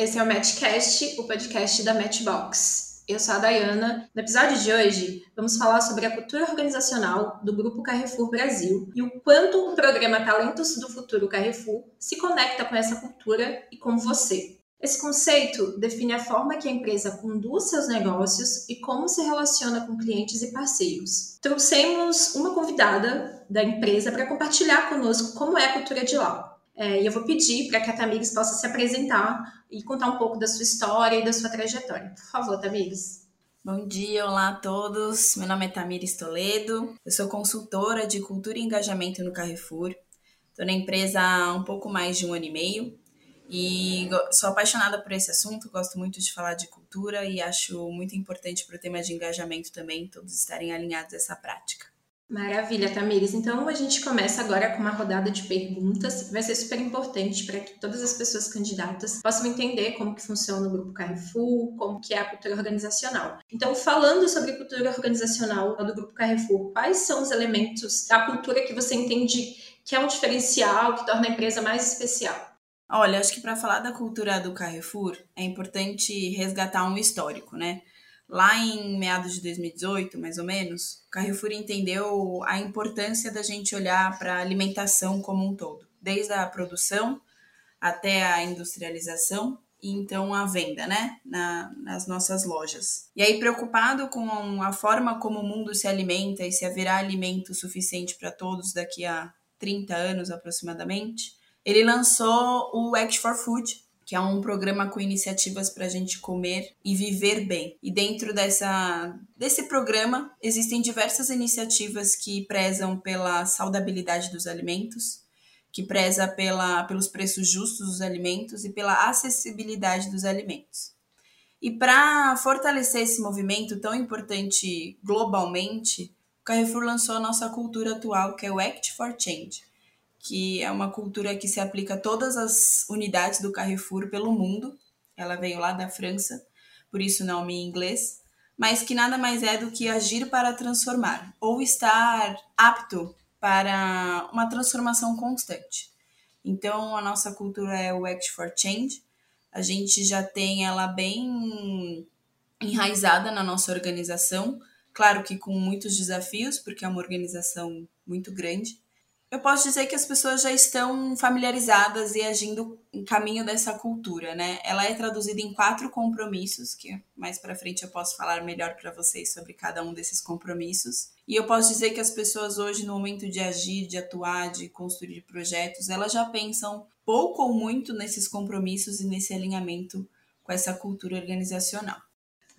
esse é o Matchcast, o podcast da Matchbox. Eu sou a Dayana. No episódio de hoje, vamos falar sobre a cultura organizacional do Grupo Carrefour Brasil e o quanto o programa Talentos do Futuro Carrefour se conecta com essa cultura e com você. Esse conceito define a forma que a empresa conduz seus negócios e como se relaciona com clientes e parceiros. Trouxemos uma convidada da empresa para compartilhar conosco como é a cultura de lá. É, e eu vou pedir para que a Tamires possa se apresentar e contar um pouco da sua história e da sua trajetória. Por favor, Tamires. Bom dia, olá a todos. Meu nome é Tamires Toledo. Eu sou consultora de cultura e engajamento no Carrefour. Estou na empresa há um pouco mais de um ano e meio e sou apaixonada por esse assunto. Gosto muito de falar de cultura e acho muito importante para o tema de engajamento também todos estarem alinhados a essa prática. Maravilha, Tamires. Então a gente começa agora com uma rodada de perguntas. Vai ser super importante para que todas as pessoas candidatas possam entender como que funciona o Grupo Carrefour, como que é a cultura organizacional. Então, falando sobre cultura organizacional do Grupo Carrefour, quais são os elementos da cultura que você entende que é um diferencial, que torna a empresa mais especial? Olha, acho que para falar da cultura do Carrefour é importante resgatar um histórico, né? Lá em meados de 2018, mais ou menos, o Carrefour entendeu a importância da gente olhar para a alimentação como um todo, desde a produção até a industrialização e então a venda, né, na, nas nossas lojas. E aí, preocupado com a forma como o mundo se alimenta e se haverá alimento suficiente para todos daqui a 30 anos aproximadamente, ele lançou o Act for Food, que é um programa com iniciativas para a gente comer e viver bem. E dentro dessa, desse programa existem diversas iniciativas que prezam pela saudabilidade dos alimentos, que preza pela, pelos preços justos dos alimentos e pela acessibilidade dos alimentos. E para fortalecer esse movimento tão importante globalmente, o Carrefour lançou a nossa cultura atual, que é o Act for Change que é uma cultura que se aplica a todas as unidades do Carrefour pelo mundo. Ela veio lá da França, por isso o nome em inglês, mas que nada mais é do que agir para transformar ou estar apto para uma transformação constante. Então, a nossa cultura é o Act for Change. A gente já tem ela bem enraizada na nossa organização, claro que com muitos desafios, porque é uma organização muito grande, eu posso dizer que as pessoas já estão familiarizadas e agindo em caminho dessa cultura, né? Ela é traduzida em quatro compromissos, que mais para frente eu posso falar melhor para vocês sobre cada um desses compromissos. E eu posso dizer que as pessoas hoje, no momento de agir, de atuar, de construir projetos, elas já pensam pouco ou muito nesses compromissos e nesse alinhamento com essa cultura organizacional.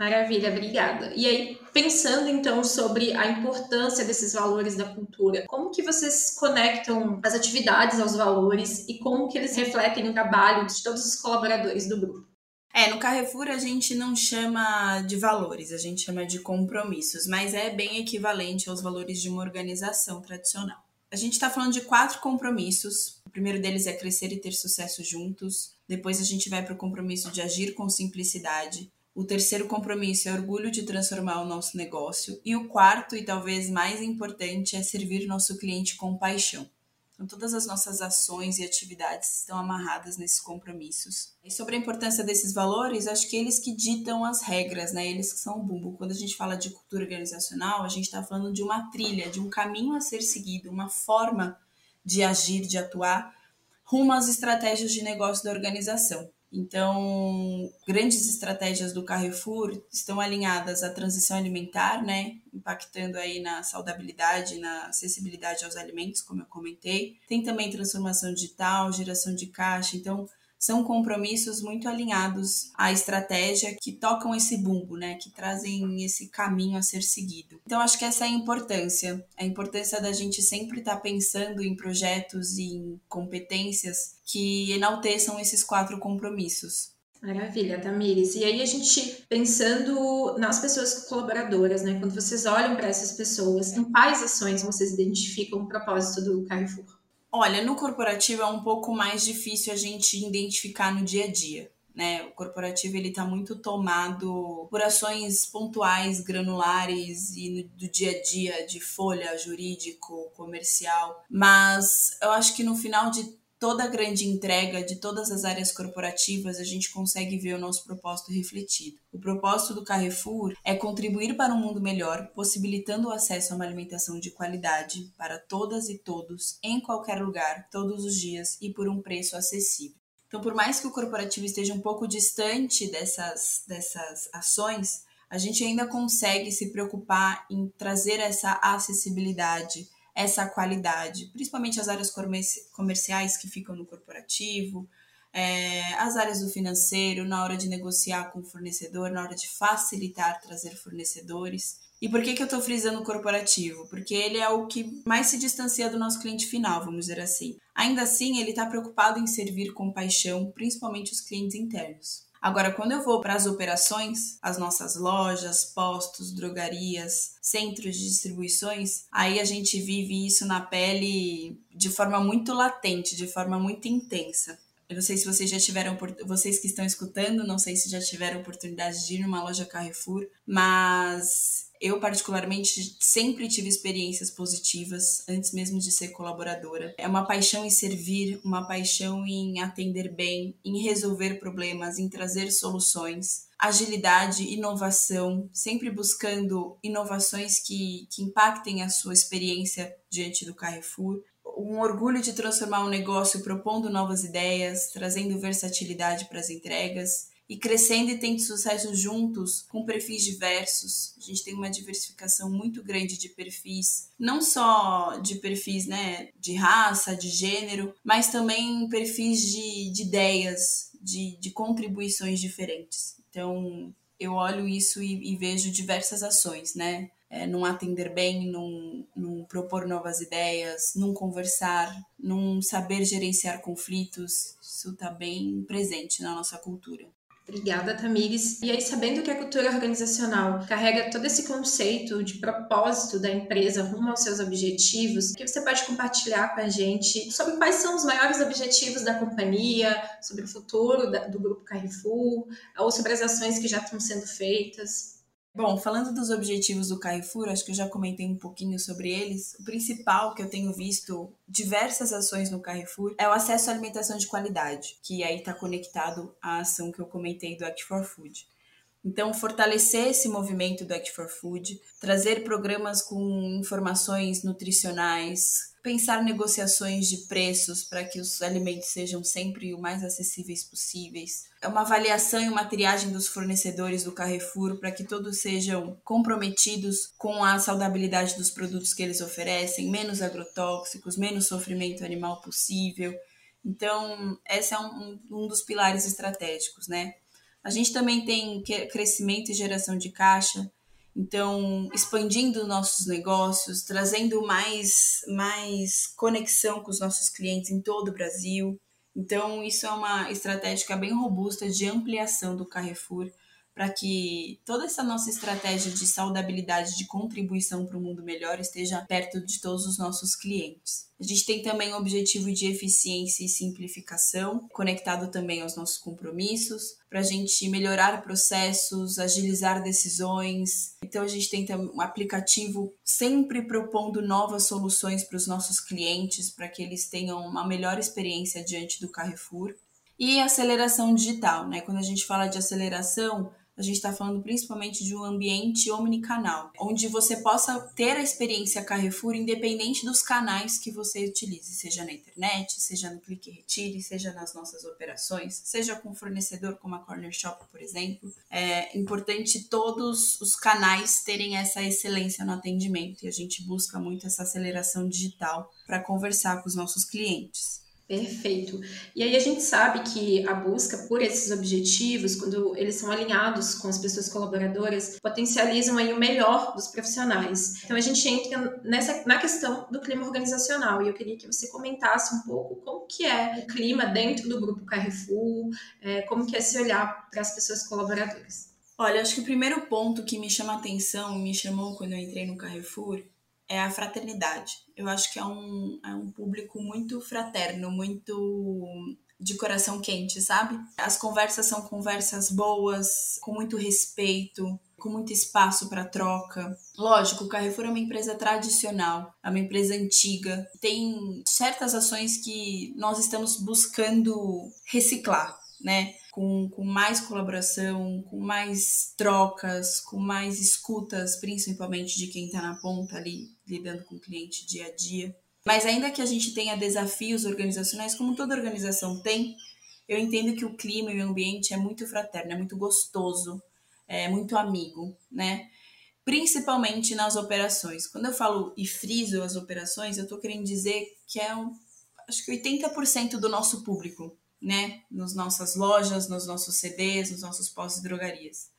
Maravilha, obrigada. E aí, pensando então sobre a importância desses valores da cultura, como que vocês conectam as atividades aos valores e como que eles refletem o trabalho de todos os colaboradores do grupo? É, no Carrefour a gente não chama de valores, a gente chama de compromissos, mas é bem equivalente aos valores de uma organização tradicional. A gente está falando de quatro compromissos. O primeiro deles é crescer e ter sucesso juntos. Depois a gente vai para o compromisso de agir com simplicidade. O terceiro compromisso é orgulho de transformar o nosso negócio. E o quarto, e talvez mais importante, é servir nosso cliente com paixão. Então, todas as nossas ações e atividades estão amarradas nesses compromissos. E sobre a importância desses valores, acho que eles que ditam as regras, né? Eles que são o bumbo. Quando a gente fala de cultura organizacional, a gente está falando de uma trilha, de um caminho a ser seguido, uma forma de agir, de atuar, rumo às estratégias de negócio da organização. Então, grandes estratégias do Carrefour estão alinhadas à transição alimentar, né, impactando aí na saudabilidade, na acessibilidade aos alimentos, como eu comentei. Tem também transformação digital, geração de caixa. Então, são compromissos muito alinhados à estratégia que tocam esse bumbo, né, que trazem esse caminho a ser seguido. Então acho que essa é a importância, a importância da gente sempre estar tá pensando em projetos e em competências que enalteçam esses quatro compromissos. Maravilha, Tamires. E aí a gente pensando nas pessoas colaboradoras, né? Quando vocês olham para essas pessoas, em quais ações vocês identificam o propósito do Carrefour? Olha, no corporativo é um pouco mais difícil a gente identificar no dia a dia. Né? O corporativo ele está muito tomado por ações pontuais, granulares e no, do dia a dia de folha jurídico, comercial. Mas eu acho que no final de toda a grande entrega de todas as áreas corporativas, a gente consegue ver o nosso propósito refletido. O propósito do Carrefour é contribuir para um mundo melhor, possibilitando o acesso a uma alimentação de qualidade para todas e todos, em qualquer lugar, todos os dias e por um preço acessível. Então, por mais que o corporativo esteja um pouco distante dessas, dessas ações, a gente ainda consegue se preocupar em trazer essa acessibilidade, essa qualidade, principalmente as áreas comerciais que ficam no corporativo, é, as áreas do financeiro, na hora de negociar com o fornecedor, na hora de facilitar trazer fornecedores. E por que, que eu estou frisando o corporativo? Porque ele é o que mais se distancia do nosso cliente final, vamos dizer assim. Ainda assim, ele está preocupado em servir com paixão, principalmente os clientes internos. Agora, quando eu vou para as operações, as nossas lojas, postos, drogarias, centros de distribuições, aí a gente vive isso na pele de forma muito latente, de forma muito intensa. Eu não sei se vocês já tiveram, vocês que estão escutando, não sei se já tiveram oportunidade de ir numa loja Carrefour, mas eu, particularmente, sempre tive experiências positivas antes mesmo de ser colaboradora. É uma paixão em servir, uma paixão em atender bem, em resolver problemas, em trazer soluções. Agilidade, inovação, sempre buscando inovações que, que impactem a sua experiência diante do Carrefour um orgulho de transformar um negócio propondo novas ideias, trazendo versatilidade para as entregas e crescendo e tendo sucesso juntos com perfis diversos. A gente tem uma diversificação muito grande de perfis, não só de perfis né, de raça, de gênero, mas também perfis de, de ideias, de, de contribuições diferentes. Então, eu olho isso e, e vejo diversas ações, né? É, num atender bem, num, num, propor novas ideias, num conversar, num saber gerenciar conflitos. Isso está bem presente na nossa cultura. Obrigada, Tamires. E aí, sabendo que a cultura organizacional carrega todo esse conceito de propósito da empresa rumo aos seus objetivos, o que você pode compartilhar com a gente sobre quais são os maiores objetivos da companhia, sobre o futuro do grupo Carrefour, ou sobre as ações que já estão sendo feitas? Bom, falando dos objetivos do Carrefour, acho que eu já comentei um pouquinho sobre eles. O principal que eu tenho visto diversas ações no Carrefour é o acesso à alimentação de qualidade, que aí está conectado à ação que eu comentei do Act for Food. Então, fortalecer esse movimento do Act for Food, trazer programas com informações nutricionais, pensar negociações de preços para que os alimentos sejam sempre o mais acessíveis possíveis. É uma avaliação e uma triagem dos fornecedores do Carrefour para que todos sejam comprometidos com a saudabilidade dos produtos que eles oferecem, menos agrotóxicos, menos sofrimento animal possível. Então, esse é um, um dos pilares estratégicos, né? A gente também tem crescimento e geração de caixa, então, expandindo nossos negócios, trazendo mais, mais conexão com os nossos clientes em todo o Brasil. Então, isso é uma estratégia bem robusta de ampliação do Carrefour para que toda essa nossa estratégia de saudabilidade, de contribuição para o mundo melhor esteja perto de todos os nossos clientes. A gente tem também o objetivo de eficiência e simplificação, conectado também aos nossos compromissos, para a gente melhorar processos, agilizar decisões. Então, a gente tem um aplicativo sempre propondo novas soluções para os nossos clientes, para que eles tenham uma melhor experiência diante do Carrefour. E aceleração digital, né? Quando a gente fala de aceleração, a gente está falando principalmente de um ambiente omnicanal, onde você possa ter a experiência Carrefour independente dos canais que você utilize, seja na internet, seja no clique e retire, seja nas nossas operações, seja com fornecedor como a Corner Shop, por exemplo. É importante todos os canais terem essa excelência no atendimento e a gente busca muito essa aceleração digital para conversar com os nossos clientes. Perfeito. E aí a gente sabe que a busca por esses objetivos, quando eles são alinhados com as pessoas colaboradoras, potencializam aí o melhor dos profissionais. Então a gente entra nessa na questão do clima organizacional e eu queria que você comentasse um pouco como que é o clima dentro do grupo Carrefour, é, como que é se olhar para as pessoas colaboradoras. Olha, acho que o primeiro ponto que me chama atenção, me chamou quando eu entrei no Carrefour, é a fraternidade. Eu acho que é um, é um público muito fraterno, muito de coração quente, sabe? As conversas são conversas boas, com muito respeito, com muito espaço para troca. Lógico, o Carrefour é uma empresa tradicional, é uma empresa antiga, tem certas ações que nós estamos buscando reciclar, né? Com, com mais colaboração, com mais trocas, com mais escutas, principalmente de quem está na ponta ali, lidando com o cliente dia a dia. Mas ainda que a gente tenha desafios organizacionais, como toda organização tem, eu entendo que o clima e o ambiente é muito fraterno, é muito gostoso, é muito amigo, né? Principalmente nas operações. Quando eu falo e friso as operações, eu estou querendo dizer que é um, acho que 80% do nosso público, né? Nas nossas lojas, nos nossos CDs, nos nossos postos de drogarias.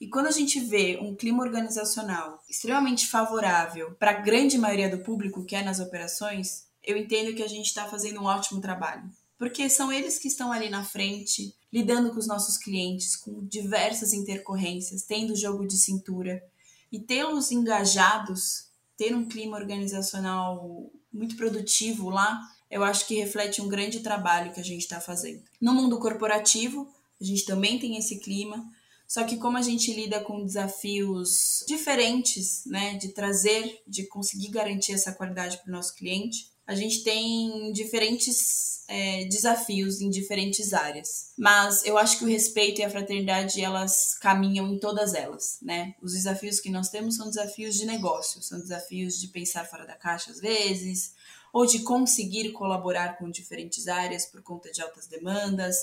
E quando a gente vê um clima organizacional extremamente favorável para a grande maioria do público que é nas operações, eu entendo que a gente está fazendo um ótimo trabalho. Porque são eles que estão ali na frente, lidando com os nossos clientes, com diversas intercorrências, tendo jogo de cintura. E tê-los engajados, ter um clima organizacional muito produtivo lá, eu acho que reflete um grande trabalho que a gente está fazendo. No mundo corporativo, a gente também tem esse clima, só que como a gente lida com desafios diferentes, né, de trazer, de conseguir garantir essa qualidade para o nosso cliente, a gente tem diferentes é, desafios em diferentes áreas. Mas eu acho que o respeito e a fraternidade, elas caminham em todas elas, né? Os desafios que nós temos são desafios de negócio, são desafios de pensar fora da caixa às vezes, ou de conseguir colaborar com diferentes áreas por conta de altas demandas,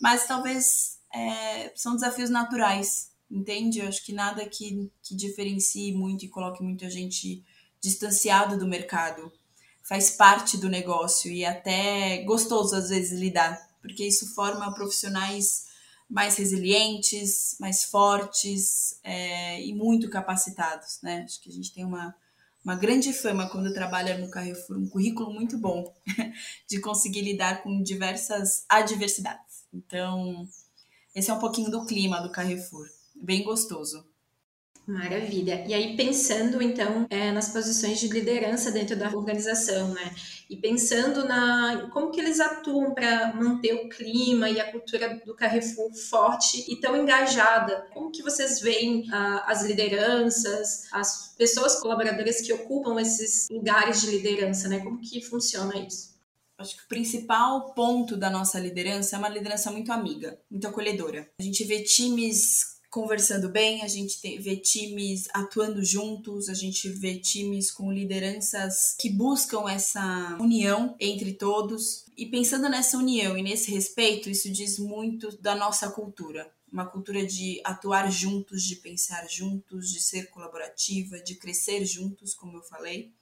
mas talvez é, são desafios naturais, entende? Eu acho que nada que, que diferencie muito e coloque muita gente distanciado do mercado. Faz parte do negócio e até gostoso às vezes lidar, porque isso forma profissionais mais resilientes, mais fortes é, e muito capacitados, né? Acho que a gente tem uma, uma grande fama quando trabalha no Carrefour, um currículo muito bom de conseguir lidar com diversas adversidades. Então, esse é um pouquinho do clima do Carrefour. Bem gostoso. Maravilha. E aí, pensando então é, nas posições de liderança dentro da organização, né? E pensando na como que eles atuam para manter o clima e a cultura do Carrefour forte e tão engajada. Como que vocês veem ah, as lideranças, as pessoas colaboradoras que ocupam esses lugares de liderança, né? Como que funciona isso? Acho que o principal ponto da nossa liderança é uma liderança muito amiga, muito acolhedora. A gente vê times conversando bem, a gente vê times atuando juntos, a gente vê times com lideranças que buscam essa união entre todos. E pensando nessa união e nesse respeito, isso diz muito da nossa cultura. Uma cultura de atuar juntos, de pensar juntos, de ser colaborativa, de crescer juntos, como eu falei.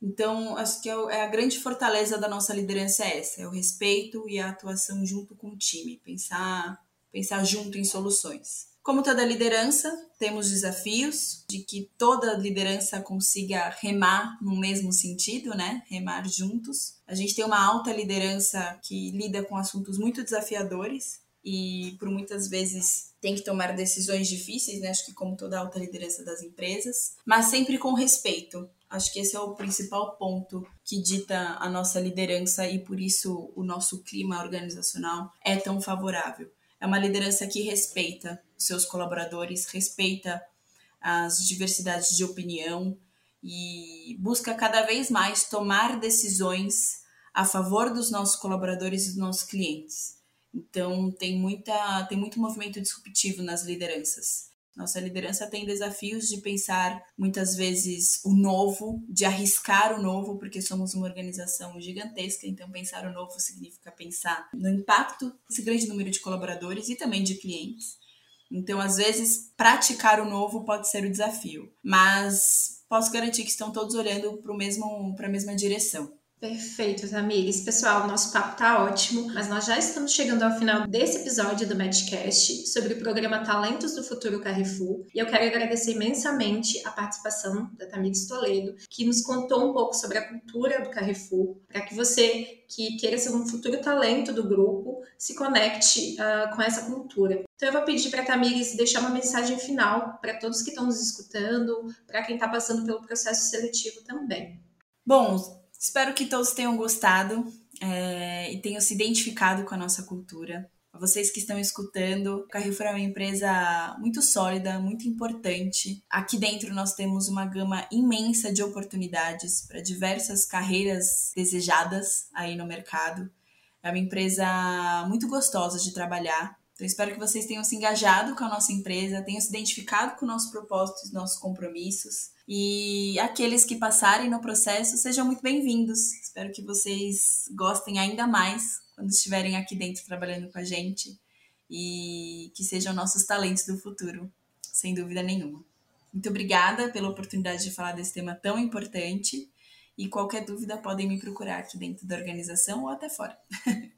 Então, acho que é, é a grande fortaleza da nossa liderança é essa, é o respeito e a atuação junto com o time, pensar, pensar junto em soluções. Como toda liderança, temos desafios de que toda liderança consiga remar no mesmo sentido, né? Remar juntos. A gente tem uma alta liderança que lida com assuntos muito desafiadores e por muitas vezes tem que tomar decisões difíceis, né? Acho que como toda alta liderança das empresas, mas sempre com respeito. Acho que esse é o principal ponto que dita a nossa liderança e por isso o nosso clima organizacional é tão favorável. É uma liderança que respeita seus colaboradores, respeita as diversidades de opinião e busca cada vez mais tomar decisões a favor dos nossos colaboradores e dos nossos clientes. Então tem muita tem muito movimento disruptivo nas lideranças. Nossa liderança tem desafios de pensar muitas vezes o novo, de arriscar o novo, porque somos uma organização gigantesca, então pensar o novo significa pensar no impacto desse grande número de colaboradores e também de clientes. Então, às vezes, praticar o novo pode ser o desafio, mas posso garantir que estão todos olhando para a mesma direção. Perfeito, Tamires. Pessoal, nosso papo tá ótimo, mas nós já estamos chegando ao final desse episódio do Matchcast sobre o programa Talentos do Futuro Carrefour. E eu quero agradecer imensamente a participação da Tamires Toledo, que nos contou um pouco sobre a cultura do Carrefour, para que você que queira ser um futuro talento do grupo se conecte uh, com essa cultura. Então eu vou pedir para a Tamires deixar uma mensagem final para todos que estão nos escutando, para quem está passando pelo processo seletivo também. Bom, Espero que todos tenham gostado. é, e tenham se identificado com a nossa cultura. Vocês que estão escutando, Carrefour é uma empresa muito sólida, muito importante. Aqui dentro nós temos uma gama imensa de oportunidades para diversas carreiras desejadas aí no mercado. É uma empresa muito gostosa de trabalhar. Então, espero que vocês tenham se engajado com a nossa empresa, tenham se identificado com nossos propósitos, nossos compromissos. E aqueles que passarem no processo sejam muito bem-vindos. Espero que vocês gostem ainda mais quando estiverem aqui dentro trabalhando com a gente e que sejam nossos talentos do futuro, sem dúvida nenhuma. Muito obrigada pela oportunidade de falar desse tema tão importante. E qualquer dúvida podem me procurar aqui dentro da organização ou até fora.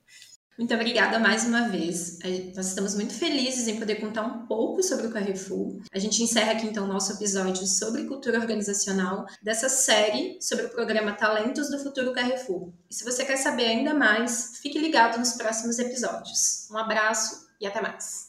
Muito obrigada mais uma vez. Nós estamos muito felizes em poder contar um pouco sobre o Carrefour. A gente encerra aqui então o nosso episódio sobre cultura organizacional dessa série sobre o programa Talentos do Futuro Carrefour. E se você quer saber ainda mais, fique ligado nos próximos episódios. Um abraço e até mais.